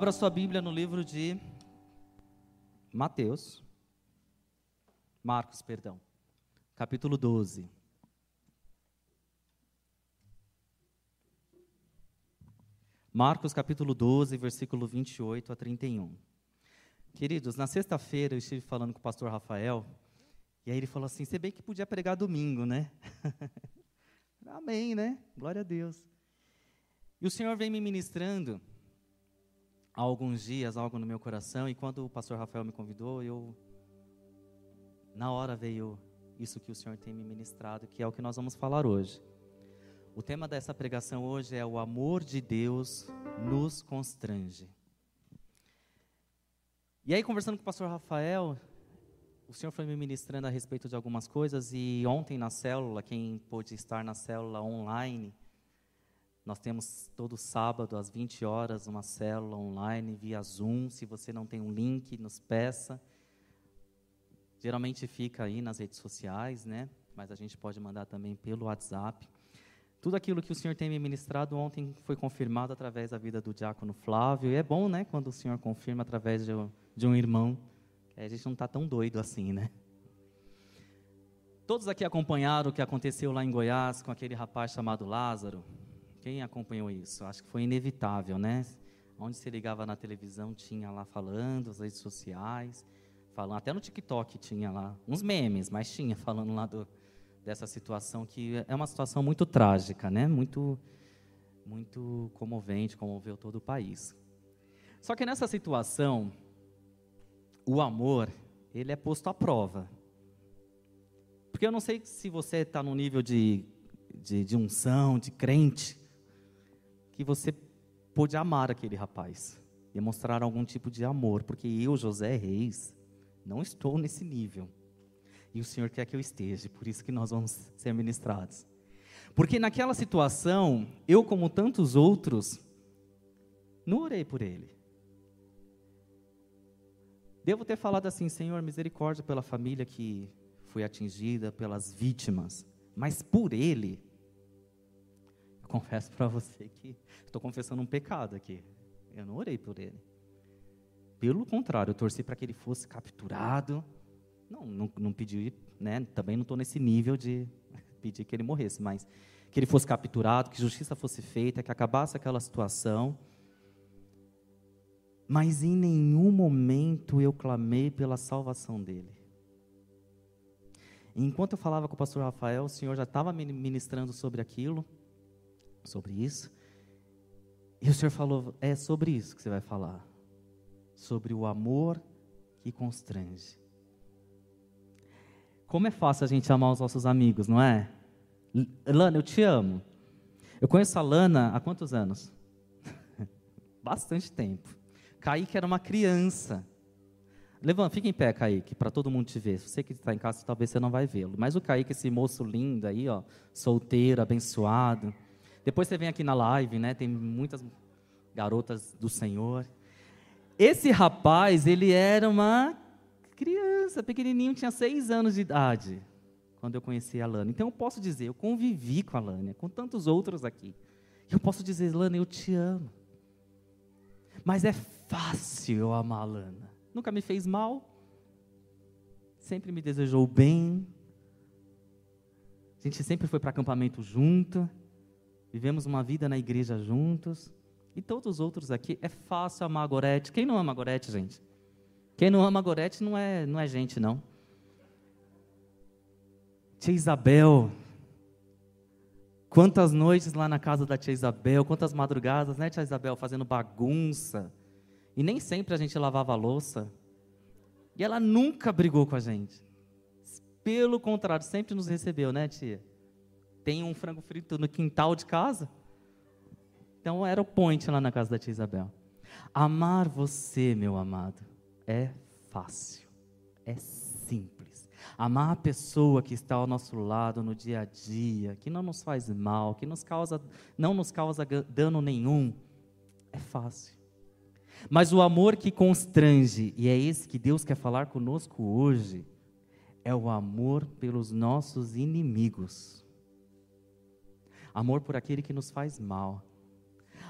Abra sua Bíblia no livro de Mateus, Marcos, perdão, capítulo 12. Marcos capítulo 12, versículo 28 a 31. Queridos, na sexta-feira eu estive falando com o pastor Rafael, e aí ele falou assim: você bem que podia pregar domingo, né? Amém, né? Glória a Deus. E o Senhor vem me ministrando há alguns dias algo no meu coração, e quando o pastor Rafael me convidou, eu. Na hora veio isso que o Senhor tem me ministrado, que é o que nós vamos falar hoje. O tema dessa pregação hoje é o amor de Deus nos constrange. E aí, conversando com o pastor Rafael, o senhor foi me ministrando a respeito de algumas coisas, e ontem na célula, quem pôde estar na célula online, nós temos todo sábado às 20 horas uma célula online via Zoom. Se você não tem um link, nos peça. Geralmente fica aí nas redes sociais, né? Mas a gente pode mandar também pelo WhatsApp. Tudo aquilo que o Senhor tem me ministrado ontem foi confirmado através da vida do diácono Flávio. E é bom, né, quando o Senhor confirma através de, de um irmão. A gente não está tão doido assim, né? Todos aqui acompanharam o que aconteceu lá em Goiás com aquele rapaz chamado Lázaro. Quem acompanhou isso? Acho que foi inevitável, né? Onde se ligava na televisão tinha lá falando, as redes sociais, falando, até no TikTok tinha lá uns memes, mas tinha falando lá do, dessa situação que é uma situação muito trágica, né? Muito, muito comovente, comoveu todo o país. Só que nessa situação, o amor ele é posto à prova. Porque eu não sei se você está no nível de, de, de unção, de crente, que você pôde amar aquele rapaz, demonstrar algum tipo de amor, porque eu, José Reis, não estou nesse nível. E o Senhor quer que eu esteja, por isso que nós vamos ser ministrados. Porque naquela situação, eu, como tantos outros, não orei por ele. Devo ter falado assim, Senhor, misericórdia pela família que foi atingida, pelas vítimas, mas por ele, confesso para você que estou confessando um pecado aqui. Eu não orei por ele. Pelo contrário, eu torci para que ele fosse capturado, não, não, não pedi, né? Também não estou nesse nível de pedir que ele morresse, mas que ele fosse capturado, que justiça fosse feita, que acabasse aquela situação. Mas em nenhum momento eu clamei pela salvação dele. enquanto eu falava com o pastor Rafael, o Senhor já estava ministrando sobre aquilo, sobre isso. E o Senhor falou: é sobre isso que você vai falar. Sobre o amor que constrange. Como é fácil a gente amar os nossos amigos, não é? Lana, eu te amo. Eu conheço a Lana há quantos anos? Bastante tempo. Kaique era uma criança. Levanta, fica em pé, Kaique, para todo mundo te ver. Você que está em casa, talvez você não vai vê-lo. Mas o Kaique, esse moço lindo aí, ó, solteiro, abençoado. Depois você vem aqui na live, né? Tem muitas garotas do Senhor. Esse rapaz, ele era uma criança, pequenininho, tinha seis anos de idade, quando eu conheci a Lana. Então eu posso dizer, eu convivi com a Lana, com tantos outros aqui. Eu posso dizer, Lana, eu te amo. Mas é fácil eu amar a Lana. Nunca me fez mal, sempre me desejou bem. A gente sempre foi para acampamento junto, vivemos uma vida na igreja juntos. E todos os outros aqui, é fácil amar a Gorete. Quem não ama a Gorete, gente? Quem não ama Gorete não é, não é gente, não. Tia Isabel. Quantas noites lá na casa da tia Isabel, quantas madrugadas, né, tia Isabel, fazendo bagunça. E nem sempre a gente lavava a louça. E ela nunca brigou com a gente. Pelo contrário, sempre nos recebeu, né, tia? Tem um frango frito no quintal de casa. Então era o point lá na casa da tia Isabel. Amar você, meu amado, é fácil, é simples. Amar a pessoa que está ao nosso lado no dia a dia, que não nos faz mal, que nos causa, não nos causa dano nenhum, é fácil. Mas o amor que constrange, e é esse que Deus quer falar conosco hoje, é o amor pelos nossos inimigos. Amor por aquele que nos faz mal.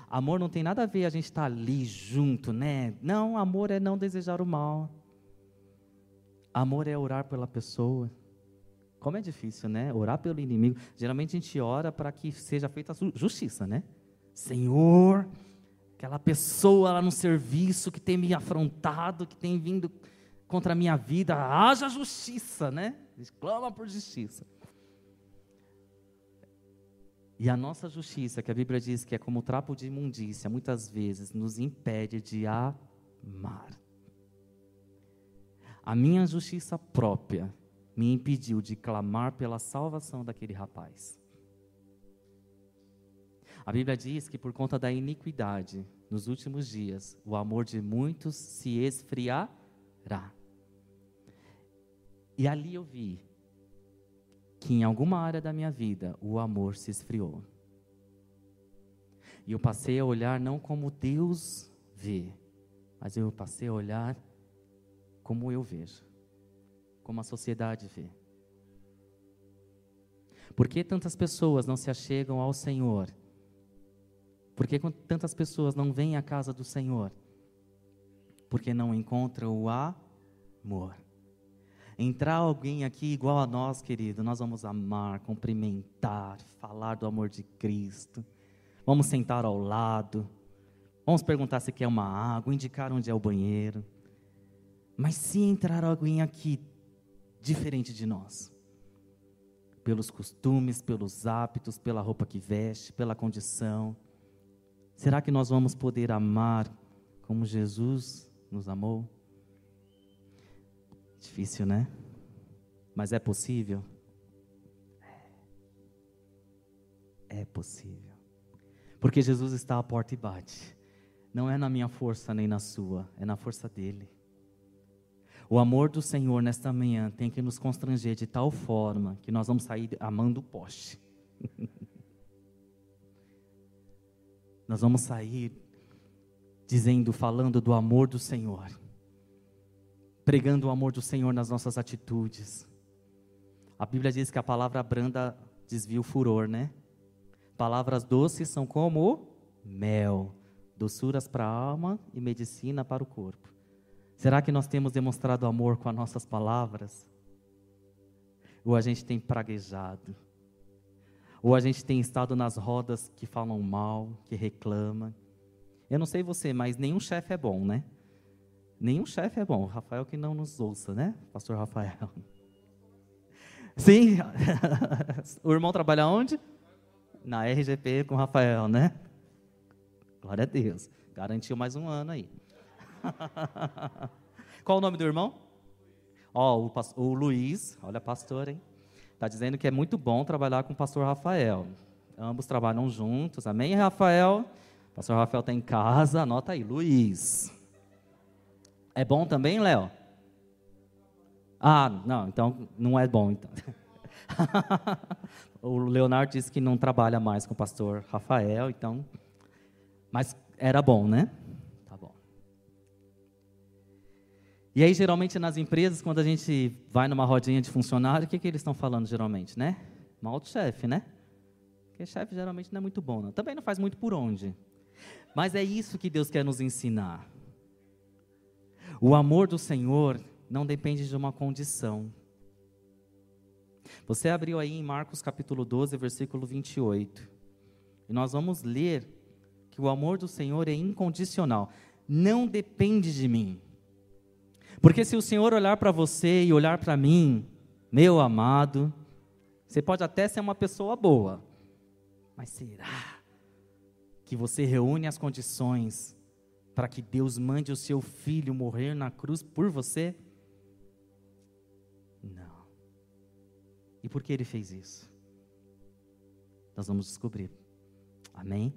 Amor não tem nada a ver a gente estar tá ali junto, né? Não, amor é não desejar o mal. Amor é orar pela pessoa. Como é difícil, né? Orar pelo inimigo. Geralmente a gente ora para que seja feita justiça, né? Senhor, aquela pessoa lá no serviço que tem me afrontado, que tem vindo contra a minha vida, haja justiça, né? Clama por justiça. E a nossa justiça, que a Bíblia diz que é como trapo de imundícia, muitas vezes nos impede de amar. A minha justiça própria me impediu de clamar pela salvação daquele rapaz. A Bíblia diz que por conta da iniquidade, nos últimos dias, o amor de muitos se esfriará. E ali eu vi que em alguma área da minha vida o amor se esfriou. E eu passei a olhar não como Deus vê, mas eu passei a olhar como eu vejo, como a sociedade vê. Por que tantas pessoas não se achegam ao Senhor? Por que tantas pessoas não vêm à casa do Senhor? Porque não encontram o amor. Entrar alguém aqui igual a nós, querido, nós vamos amar, cumprimentar, falar do amor de Cristo. Vamos sentar ao lado. Vamos perguntar se quer uma água, indicar onde é o banheiro. Mas se entrar alguém aqui diferente de nós, pelos costumes, pelos hábitos, pela roupa que veste, pela condição, será que nós vamos poder amar como Jesus nos amou? Difícil, né? Mas é possível? É. é possível. Porque Jesus está à porta e bate. Não é na minha força nem na sua, é na força dele. O amor do Senhor nesta manhã tem que nos constranger de tal forma que nós vamos sair amando o poste. nós vamos sair dizendo, falando do amor do Senhor pregando o amor do Senhor nas nossas atitudes. A Bíblia diz que a palavra branda desvia o furor, né? Palavras doces são como mel, doçuras para a alma e medicina para o corpo. Será que nós temos demonstrado amor com as nossas palavras? Ou a gente tem praguejado? Ou a gente tem estado nas rodas que falam mal, que reclamam? Eu não sei você, mas nenhum chefe é bom, né? Nenhum chefe é bom. Rafael que não nos ouça, né? Pastor Rafael. Sim. o irmão trabalha onde? Na RGP com o Rafael, né? Glória a Deus. Garantiu mais um ano aí. Qual o nome do irmão? Ó, oh, o, o Luiz, olha pastor, hein? Está dizendo que é muito bom trabalhar com o pastor Rafael. Ambos trabalham juntos, amém, Rafael? Pastor Rafael está em casa, anota aí, Luiz. É bom também, Léo? Ah, não, então não é bom. Então. o Leonardo disse que não trabalha mais com o pastor Rafael, então. Mas era bom, né? Tá bom. E aí, geralmente, nas empresas, quando a gente vai numa rodinha de funcionário, o que, que eles estão falando geralmente, né? Mal do chefe, né? Porque chefe geralmente não é muito bom. Não. Também não faz muito por onde. Mas é isso que Deus quer nos ensinar. O amor do Senhor não depende de uma condição. Você abriu aí em Marcos capítulo 12, versículo 28. E nós vamos ler que o amor do Senhor é incondicional, não depende de mim. Porque se o Senhor olhar para você e olhar para mim, meu amado, você pode até ser uma pessoa boa, mas será que você reúne as condições para que Deus mande o seu filho morrer na cruz por você? Não. E por que ele fez isso? Nós vamos descobrir. Amém?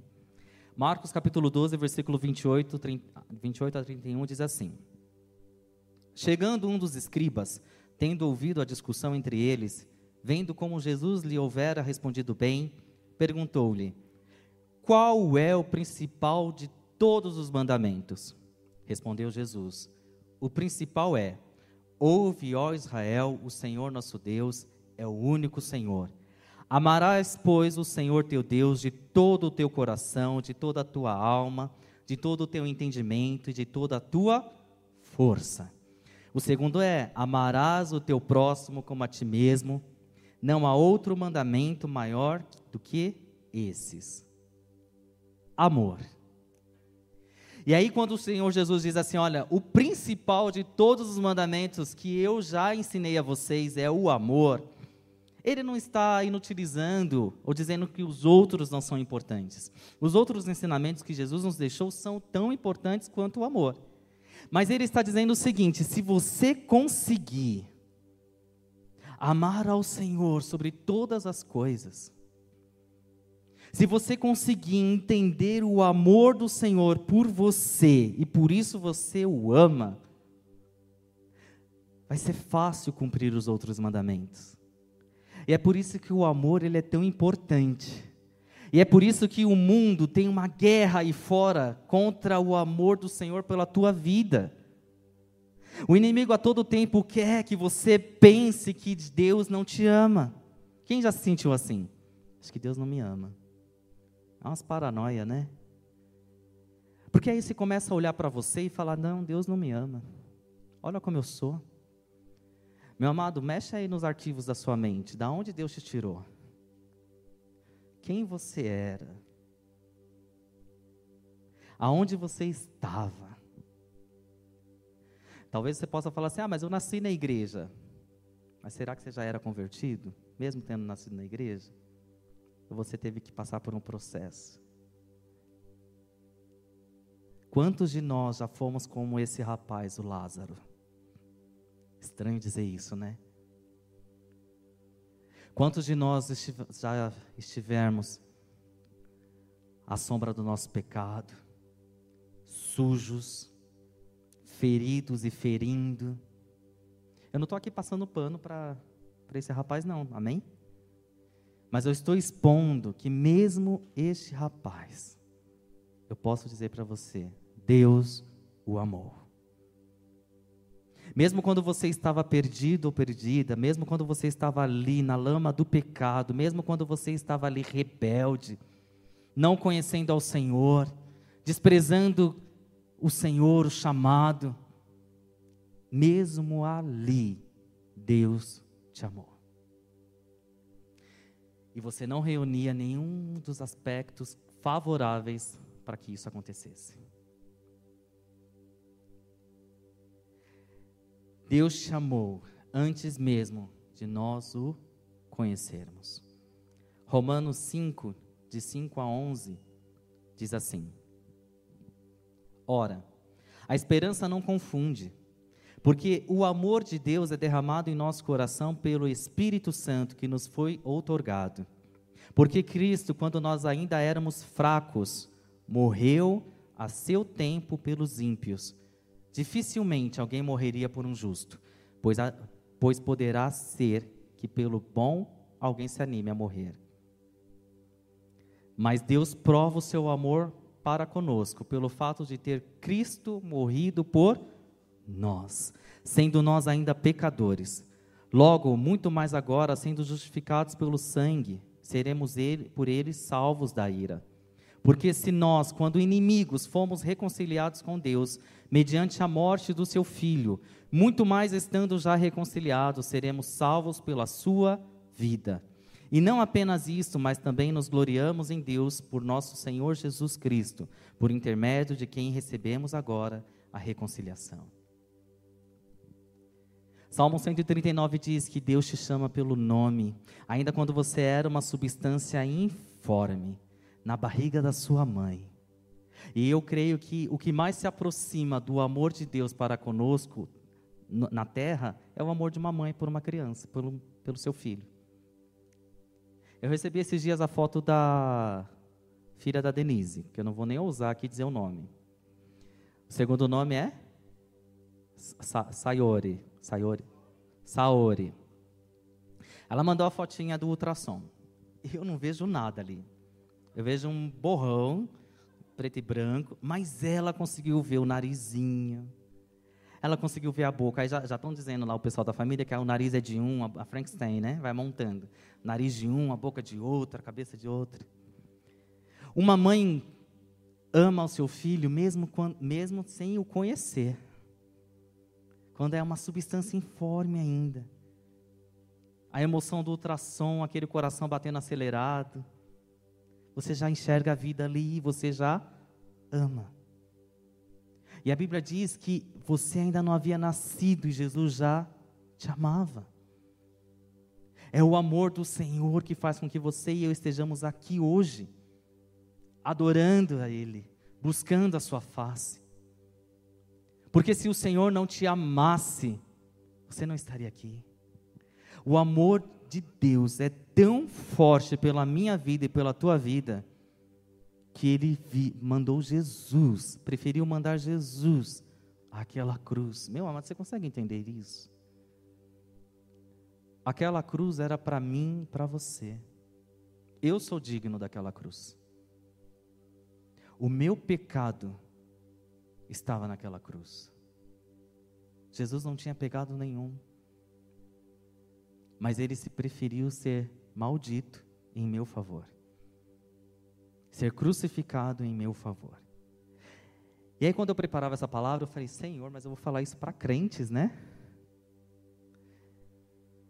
Marcos capítulo 12, versículo 28, 30, 28 a 31 diz assim: Chegando um dos escribas, tendo ouvido a discussão entre eles, vendo como Jesus lhe houvera respondido bem, perguntou-lhe: Qual é o principal de todos os mandamentos? Respondeu Jesus: O principal é: Ouve, ó Israel, o Senhor nosso Deus é o único Senhor. Amarás, pois, o Senhor teu Deus de todo o teu coração, de toda a tua alma, de todo o teu entendimento e de toda a tua força. O segundo é: amarás o teu próximo como a ti mesmo. Não há outro mandamento maior do que esses. Amor. E aí, quando o Senhor Jesus diz assim: Olha, o principal de todos os mandamentos que eu já ensinei a vocês é o amor, ele não está inutilizando ou dizendo que os outros não são importantes. Os outros ensinamentos que Jesus nos deixou são tão importantes quanto o amor. Mas ele está dizendo o seguinte: se você conseguir amar ao Senhor sobre todas as coisas, se você conseguir entender o amor do Senhor por você e por isso você o ama, vai ser fácil cumprir os outros mandamentos. E é por isso que o amor ele é tão importante. E é por isso que o mundo tem uma guerra aí fora contra o amor do Senhor pela tua vida. O inimigo a todo tempo quer que você pense que Deus não te ama. Quem já se sentiu assim? Acho que Deus não me ama. É umas paranoia, né? Porque aí você começa a olhar para você e falar: Não, Deus não me ama. Olha como eu sou. Meu amado, mexe aí nos arquivos da sua mente. Da onde Deus te tirou? Quem você era? Aonde você estava? Talvez você possa falar assim: Ah, mas eu nasci na igreja. Mas será que você já era convertido, mesmo tendo nascido na igreja? Você teve que passar por um processo. Quantos de nós já fomos como esse rapaz, o Lázaro? Estranho dizer isso, né? Quantos de nós já estivermos à sombra do nosso pecado, sujos, feridos e ferindo? Eu não estou aqui passando pano para esse rapaz, não, amém? Mas eu estou expondo que mesmo este rapaz, eu posso dizer para você, Deus o amou. Mesmo quando você estava perdido ou perdida, mesmo quando você estava ali na lama do pecado, mesmo quando você estava ali rebelde, não conhecendo ao Senhor, desprezando o Senhor, o chamado, mesmo ali, Deus te amou e você não reunia nenhum dos aspectos favoráveis para que isso acontecesse. Deus chamou antes mesmo de nós o conhecermos. Romanos 5, de 5 a 11, diz assim: Ora, a esperança não confunde porque o amor de Deus é derramado em nosso coração pelo Espírito Santo que nos foi outorgado. Porque Cristo, quando nós ainda éramos fracos, morreu a seu tempo pelos ímpios. Dificilmente alguém morreria por um justo, pois, a, pois poderá ser que pelo bom alguém se anime a morrer. Mas Deus prova o seu amor para conosco, pelo fato de ter Cristo morrido por nós, sendo nós ainda pecadores. Logo, muito mais agora, sendo justificados pelo sangue, seremos ele, por ele salvos da ira. Porque se nós, quando inimigos, fomos reconciliados com Deus, mediante a morte do seu filho, muito mais estando já reconciliados, seremos salvos pela sua vida. E não apenas isso, mas também nos gloriamos em Deus por nosso Senhor Jesus Cristo, por intermédio de quem recebemos agora a reconciliação. Salmo 139 diz que Deus te chama pelo nome, ainda quando você era uma substância informe, na barriga da sua mãe. E eu creio que o que mais se aproxima do amor de Deus para conosco na terra é o amor de uma mãe por uma criança, pelo, pelo seu filho. Eu recebi esses dias a foto da filha da Denise, que eu não vou nem ousar aqui dizer o nome. O segundo nome é Sayori. Sayori. Saori. Ela mandou a fotinha do ultrassom. Eu não vejo nada ali. Eu vejo um borrão, preto e branco, mas ela conseguiu ver o narizinho. ela conseguiu ver a boca. Aí já estão dizendo lá o pessoal da família que o nariz é de um, a Frankenstein, né? Vai montando. Nariz de um, a boca de outro, a cabeça de outro. Uma mãe ama o seu filho mesmo, mesmo sem o conhecer. Quando é uma substância informe ainda. A emoção do ultrassom, aquele coração batendo acelerado. Você já enxerga a vida ali, você já ama. E a Bíblia diz que você ainda não havia nascido e Jesus já te amava. É o amor do Senhor que faz com que você e eu estejamos aqui hoje, adorando a Ele, buscando a Sua face. Porque se o Senhor não te amasse, você não estaria aqui. O amor de Deus é tão forte pela minha vida e pela tua vida, que ele vi, mandou Jesus, preferiu mandar Jesus àquela cruz. Meu amado, você consegue entender isso? Aquela cruz era para mim, para você. Eu sou digno daquela cruz. O meu pecado estava naquela cruz. Jesus não tinha pecado nenhum. Mas ele se preferiu ser maldito em meu favor ser crucificado em meu favor. E aí, quando eu preparava essa palavra, eu falei, Senhor, mas eu vou falar isso para crentes, né?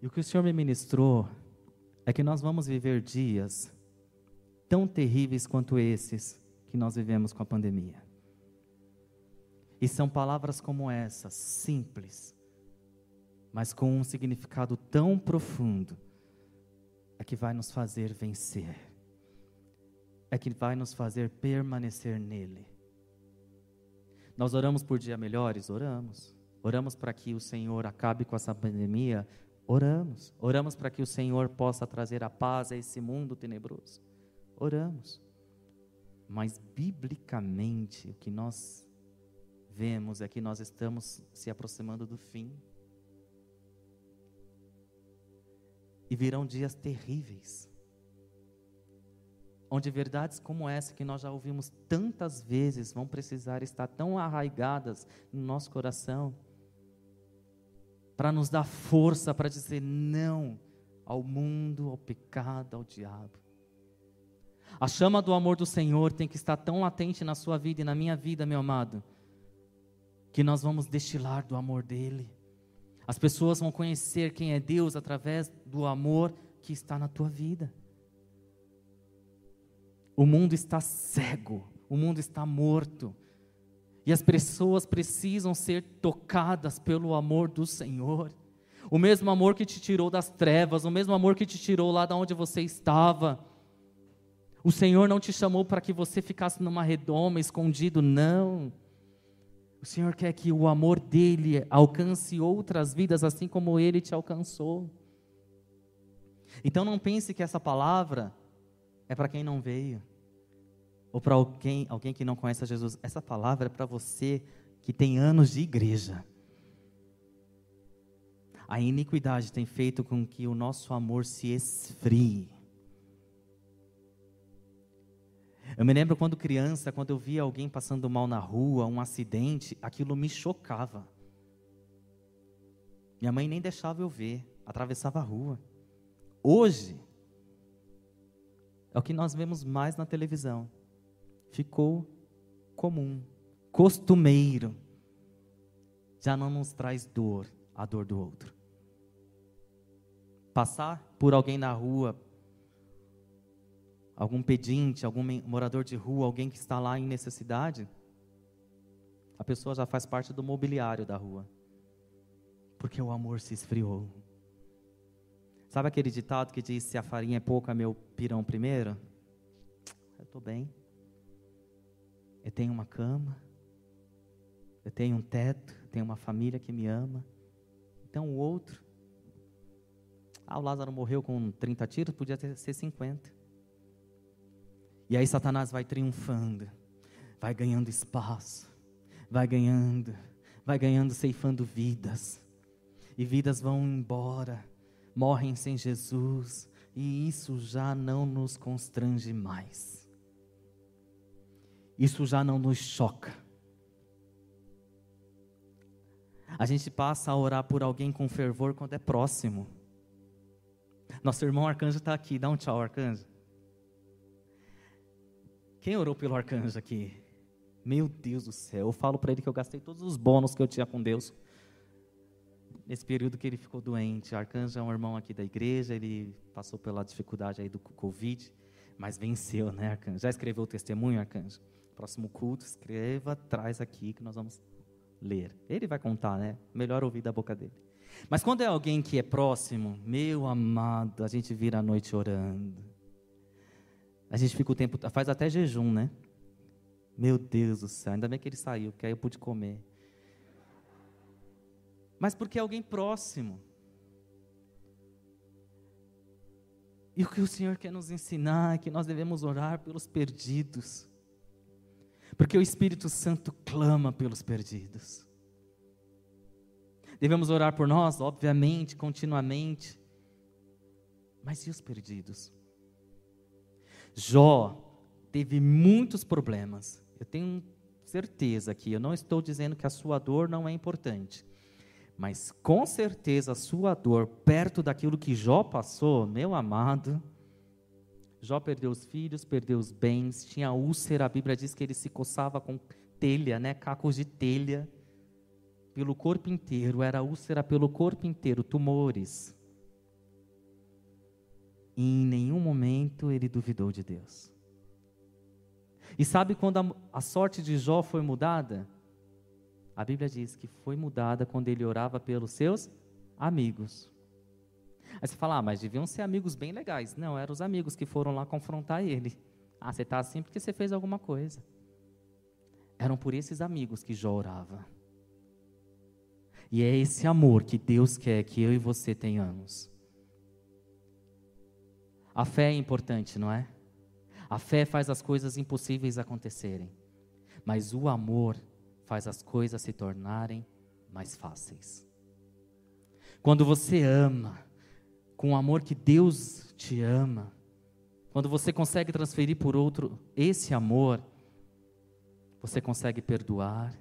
E o que o Senhor me ministrou é que nós vamos viver dias tão terríveis quanto esses que nós vivemos com a pandemia. E são palavras como essas, simples, mas com um significado tão profundo, é que vai nos fazer vencer é que vai nos fazer permanecer nele. Nós oramos por dias melhores? Oramos. Oramos para que o Senhor acabe com essa pandemia? Oramos. Oramos para que o Senhor possa trazer a paz a esse mundo tenebroso? Oramos. Mas, biblicamente, o que nós vemos é que nós estamos se aproximando do fim. E virão dias terríveis onde verdades como essa que nós já ouvimos tantas vezes vão precisar estar tão arraigadas no nosso coração para nos dar força para dizer não ao mundo, ao pecado, ao diabo. A chama do amor do Senhor tem que estar tão latente na sua vida e na minha vida, meu amado, que nós vamos destilar do amor dele. As pessoas vão conhecer quem é Deus através do amor que está na tua vida. O mundo está cego, o mundo está morto. E as pessoas precisam ser tocadas pelo amor do Senhor. O mesmo amor que te tirou das trevas, o mesmo amor que te tirou lá de onde você estava. O Senhor não te chamou para que você ficasse numa redoma, escondido, não. O Senhor quer que o amor dele alcance outras vidas, assim como ele te alcançou. Então não pense que essa palavra é para quem não veio. Ou para alguém, alguém que não conhece a Jesus. Essa palavra é para você que tem anos de igreja. A iniquidade tem feito com que o nosso amor se esfrie. Eu me lembro quando criança, quando eu via alguém passando mal na rua, um acidente, aquilo me chocava. Minha mãe nem deixava eu ver, atravessava a rua. Hoje, é o que nós vemos mais na televisão. Ficou comum, costumeiro. Já não nos traz dor, a dor do outro. Passar por alguém na rua, algum pedinte, algum morador de rua, alguém que está lá em necessidade, a pessoa já faz parte do mobiliário da rua. Porque o amor se esfriou. Sabe aquele ditado que diz: se a farinha é pouca, meu pirão primeiro? Eu estou bem. Eu tenho uma cama. Eu tenho um teto. Eu tenho uma família que me ama. Então o outro. Ah, o Lázaro morreu com 30 tiros, podia ter, ser 50. E aí Satanás vai triunfando, vai ganhando espaço, vai ganhando, vai ganhando, ceifando vidas. E vidas vão embora morrem sem Jesus, e isso já não nos constrange mais. Isso já não nos choca. A gente passa a orar por alguém com fervor quando é próximo. Nosso irmão arcanjo está aqui, dá um tchau, arcanjo. Quem orou pelo arcanjo aqui? Meu Deus do céu, eu falo para ele que eu gastei todos os bônus que eu tinha com Deus nesse período que ele ficou doente. O arcanjo é um irmão aqui da igreja, ele passou pela dificuldade aí do Covid, mas venceu, né, arcanjo? Já escreveu o testemunho, arcanjo? Próximo culto, escreva, traz aqui que nós vamos ler. Ele vai contar, né? Melhor ouvir da boca dele. Mas quando é alguém que é próximo, meu amado, a gente vira a noite orando. A gente fica o tempo, faz até jejum, né? Meu Deus do céu, ainda bem que ele saiu, porque aí eu pude comer. Mas porque é alguém próximo. E o que o Senhor quer nos ensinar é que nós devemos orar pelos perdidos. Porque o Espírito Santo clama pelos perdidos. Devemos orar por nós, obviamente, continuamente. Mas e os perdidos? Jó teve muitos problemas. Eu tenho certeza que eu não estou dizendo que a sua dor não é importante. Mas com certeza a sua dor, perto daquilo que Jó passou, meu amado, Jó perdeu os filhos, perdeu os bens, tinha úlcera, a Bíblia diz que ele se coçava com telha, né, cacos de telha, pelo corpo inteiro, era úlcera pelo corpo inteiro, tumores. E em nenhum momento ele duvidou de Deus. E sabe quando a, a sorte de Jó foi mudada? A Bíblia diz que foi mudada quando ele orava pelos seus amigos. Aí você fala, ah, mas deviam ser amigos bem legais. Não, eram os amigos que foram lá confrontar ele. Ah, você está assim porque você fez alguma coisa. Eram por esses amigos que Jó orava. E é esse amor que Deus quer que eu e você tenhamos. A fé é importante, não é? A fé faz as coisas impossíveis acontecerem. Mas o amor faz as coisas se tornarem mais fáceis. Quando você ama, com o amor que Deus te ama, quando você consegue transferir por outro esse amor, você consegue perdoar,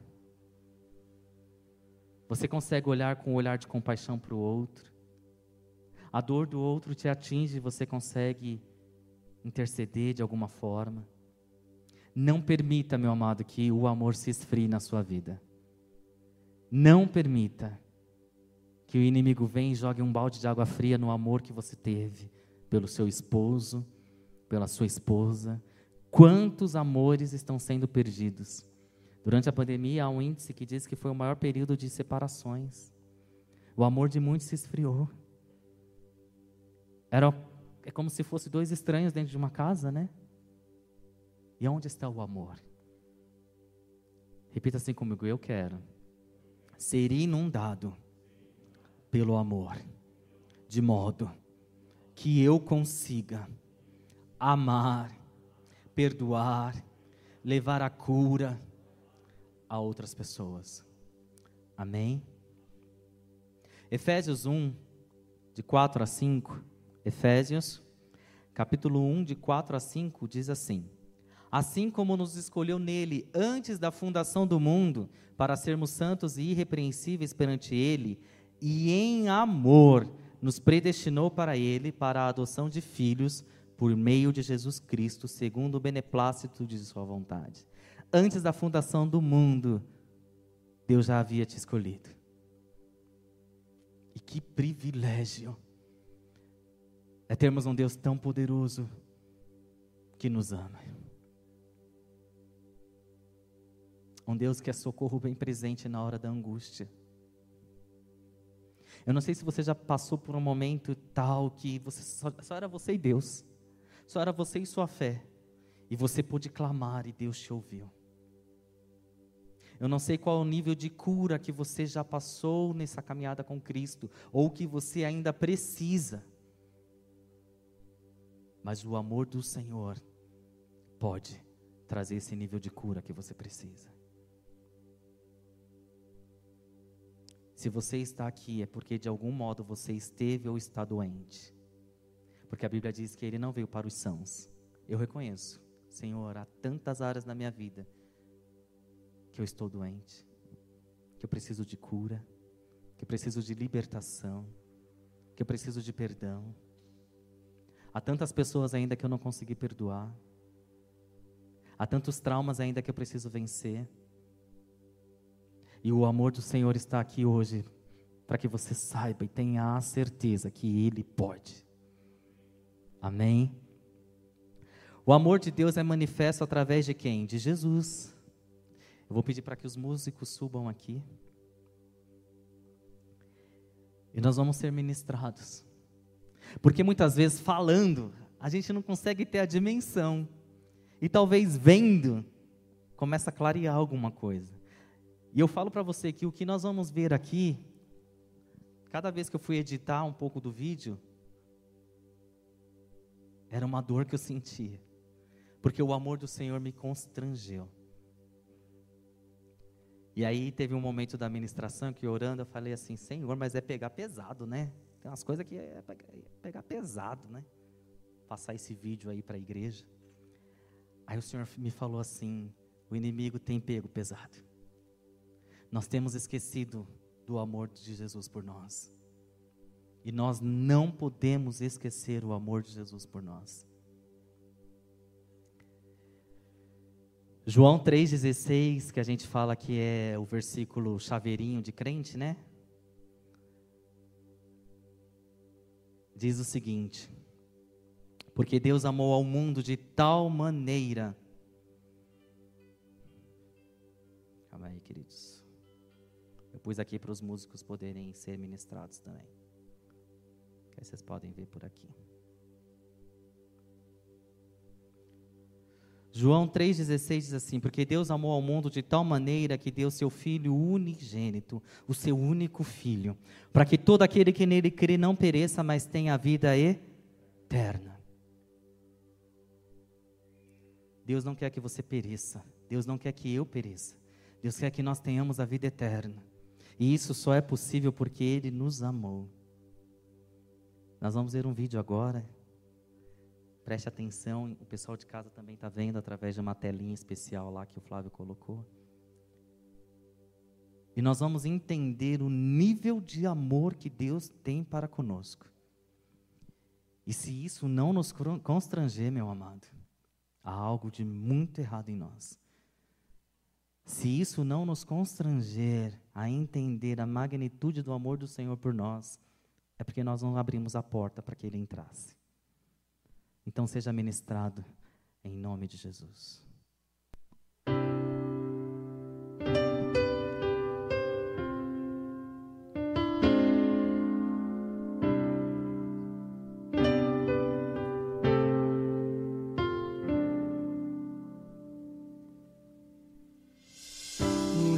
você consegue olhar com um olhar de compaixão para o outro, a dor do outro te atinge e você consegue interceder de alguma forma. Não permita, meu amado, que o amor se esfrie na sua vida. Não permita que o inimigo venha e jogue um balde de água fria no amor que você teve pelo seu esposo, pela sua esposa. Quantos amores estão sendo perdidos? Durante a pandemia, há um índice que diz que foi o maior período de separações. O amor de muitos se esfriou. Era, é como se fosse dois estranhos dentro de uma casa, né? E onde está o amor? Repita assim comigo: eu quero ser inundado pelo amor, de modo que eu consiga amar, perdoar, levar a cura a outras pessoas. Amém? Efésios 1, de 4 a 5. Efésios, capítulo 1, de 4 a 5, diz assim: Assim como nos escolheu nele antes da fundação do mundo, para sermos santos e irrepreensíveis perante ele, e em amor nos predestinou para Ele, para a adoção de filhos, por meio de Jesus Cristo, segundo o beneplácito de Sua vontade. Antes da fundação do mundo, Deus já havia te escolhido. E que privilégio é termos um Deus tão poderoso que nos ama. Um Deus que é socorro bem presente na hora da angústia. Eu não sei se você já passou por um momento tal que você só, só era você e Deus, só era você e sua fé, e você pôde clamar e Deus te ouviu. Eu não sei qual o nível de cura que você já passou nessa caminhada com Cristo, ou que você ainda precisa. Mas o amor do Senhor pode trazer esse nível de cura que você precisa. Se você está aqui é porque de algum modo você esteve ou está doente. Porque a Bíblia diz que ele não veio para os sãos. Eu reconheço, Senhor, há tantas áreas na minha vida que eu estou doente, que eu preciso de cura. que eu preciso de libertação, que eu preciso de perdão. Há tantas pessoas ainda que eu não consegui perdoar. Há tantos traumas ainda que eu preciso vencer. E o amor do Senhor está aqui hoje para que você saiba e tenha a certeza que Ele pode. Amém? O amor de Deus é manifesto através de quem? De Jesus. Eu vou pedir para que os músicos subam aqui. E nós vamos ser ministrados. Porque muitas vezes falando, a gente não consegue ter a dimensão. E talvez vendo, começa a clarear alguma coisa. E eu falo para você que o que nós vamos ver aqui, cada vez que eu fui editar um pouco do vídeo, era uma dor que eu sentia. Porque o amor do Senhor me constrangeu. E aí teve um momento da ministração que orando eu falei assim, Senhor, mas é pegar pesado, né? Tem umas coisas que é pegar pesado, né? Passar esse vídeo aí para a igreja. Aí o Senhor me falou assim: o inimigo tem pego pesado. Nós temos esquecido do amor de Jesus por nós. E nós não podemos esquecer o amor de Jesus por nós. João 3,16, que a gente fala que é o versículo chaveirinho de crente, né? Diz o seguinte: Porque Deus amou ao mundo de tal maneira. Calma aí, queridos. Eu pus aqui para os músicos poderem ser ministrados também. Que vocês podem ver por aqui. João 3,16 diz assim: Porque Deus amou ao mundo de tal maneira que deu seu Filho unigênito, o seu único Filho, para que todo aquele que nele crê não pereça, mas tenha a vida eterna. Deus não quer que você pereça, Deus não quer que eu pereça, Deus quer que nós tenhamos a vida eterna. E isso só é possível porque Ele nos amou. Nós vamos ver um vídeo agora Preste atenção, o pessoal de casa também está vendo através de uma telinha especial lá que o Flávio colocou. E nós vamos entender o nível de amor que Deus tem para conosco. E se isso não nos constranger, meu amado, há algo de muito errado em nós. Se isso não nos constranger a entender a magnitude do amor do Senhor por nós, é porque nós não abrimos a porta para que Ele entrasse. Então seja ministrado em nome de Jesus.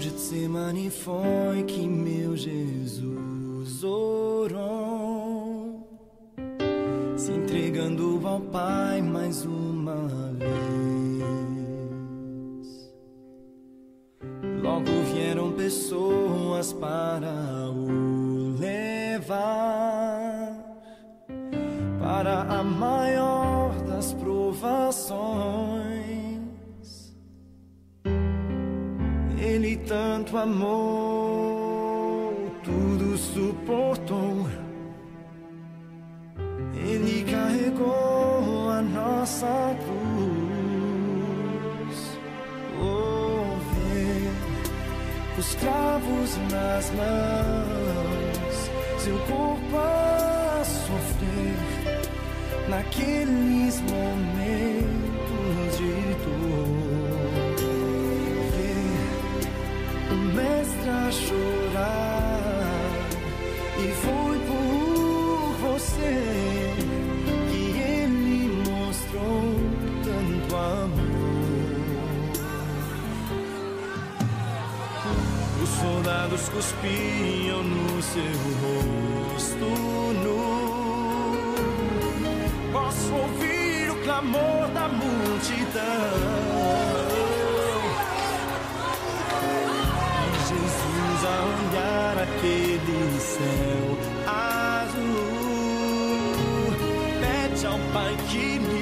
Getsemane foi que meu Jesus orou Pai mais uma vez. Logo vieram pessoas para o levar para a maior das provações. Ele tanto amou, cravos nas mãos, seu corpo a sofrer naqueles momentos de dor. Ver o mestre a soldados cuspiam no seu rosto nu. Posso ouvir o clamor da multidão. E Jesus a olhar aquele céu azul pede ao Pai que lhes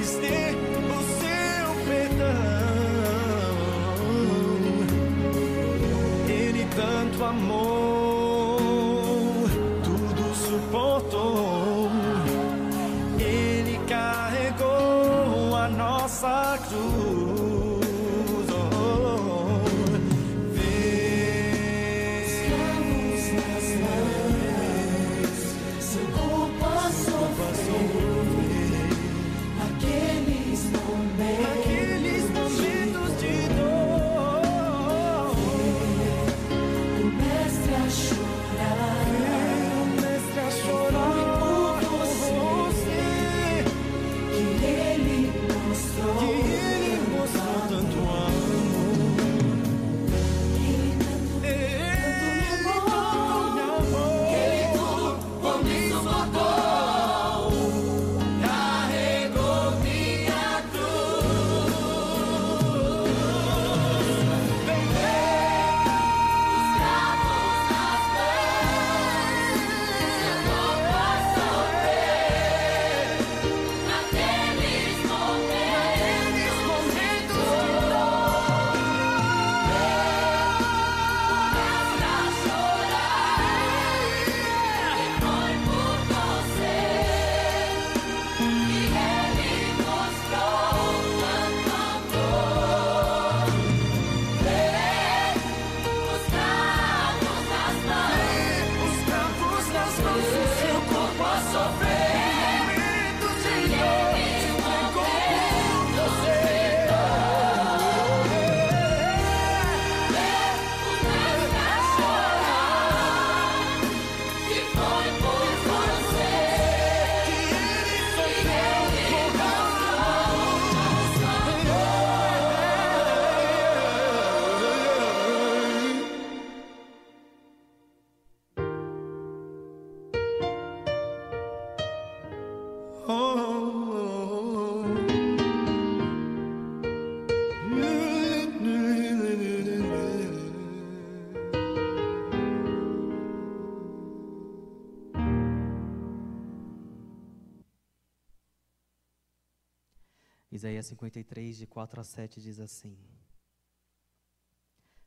Isaías 53, de 4 a 7 diz assim: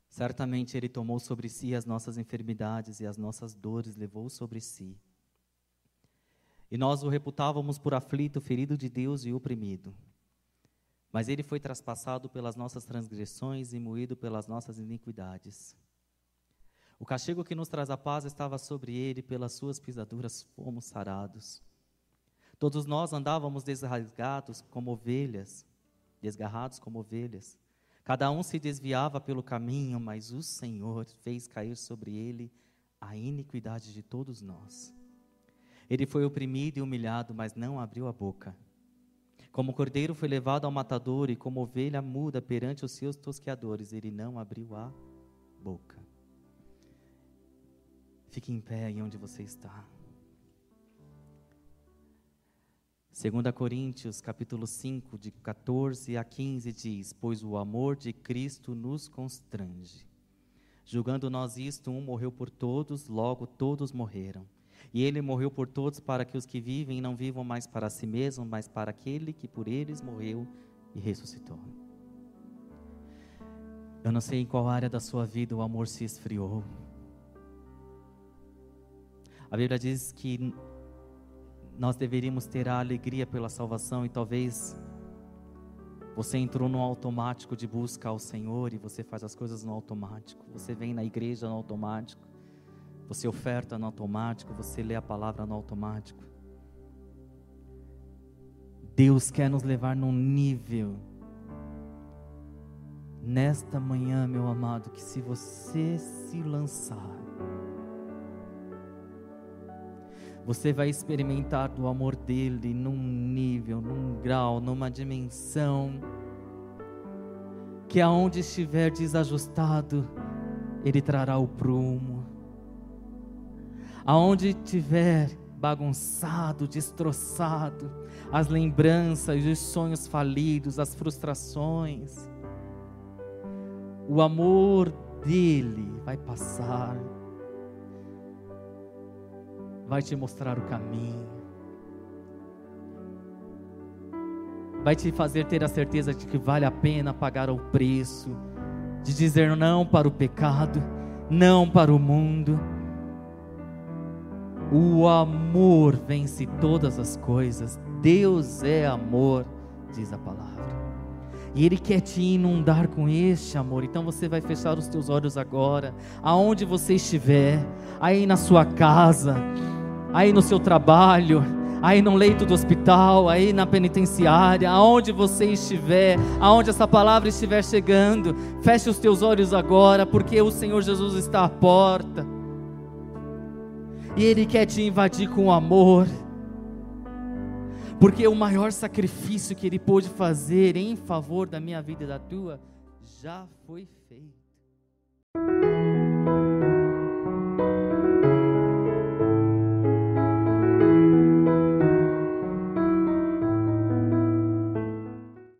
Certamente Ele tomou sobre si as nossas enfermidades e as nossas dores levou sobre si. E nós o reputávamos por aflito, ferido de Deus e oprimido. Mas Ele foi traspassado pelas nossas transgressões e moído pelas nossas iniquidades. O castigo que nos traz a paz estava sobre Ele, pelas Suas pisaduras fomos sarados. Todos nós andávamos desrasgados como ovelhas, desgarrados como ovelhas. Cada um se desviava pelo caminho, mas o Senhor fez cair sobre ele a iniquidade de todos nós. Ele foi oprimido e humilhado, mas não abriu a boca. Como cordeiro foi levado ao matador e como ovelha muda perante os seus tosqueadores, ele não abriu a boca. Fique em pé aí onde você está. 2 Coríntios, capítulo 5, de 14 a 15 diz: "Pois o amor de Cristo nos constrange. Julgando nós isto, um morreu por todos, logo todos morreram. E ele morreu por todos para que os que vivem não vivam mais para si mesmos, mas para aquele que por eles morreu e ressuscitou." Eu não sei em qual área da sua vida o amor se esfriou. A Bíblia diz que nós deveríamos ter a alegria pela salvação e talvez você entrou no automático de busca ao Senhor e você faz as coisas no automático. Você vem na igreja no automático. Você oferta no automático, você lê a palavra no automático. Deus quer nos levar num nível nesta manhã, meu amado, que se você se lançar você vai experimentar do amor dele num nível, num grau, numa dimensão que aonde estiver desajustado, ele trará o prumo. Aonde estiver bagunçado, destroçado, as lembranças, os sonhos falidos, as frustrações, o amor dele vai passar vai te mostrar o caminho, vai te fazer ter a certeza de que vale a pena pagar o preço, de dizer não para o pecado, não para o mundo. O amor vence todas as coisas. Deus é amor, diz a palavra. E Ele quer te inundar com este amor. Então você vai fechar os teus olhos agora, aonde você estiver, aí na sua casa, aí no seu trabalho, aí no leito do hospital, aí na penitenciária, aonde você estiver, aonde essa palavra estiver chegando, feche os teus olhos agora, porque o Senhor Jesus está à porta. E Ele quer te invadir com amor. Porque o maior sacrifício que Ele pôde fazer em favor da minha vida e da tua já foi feito.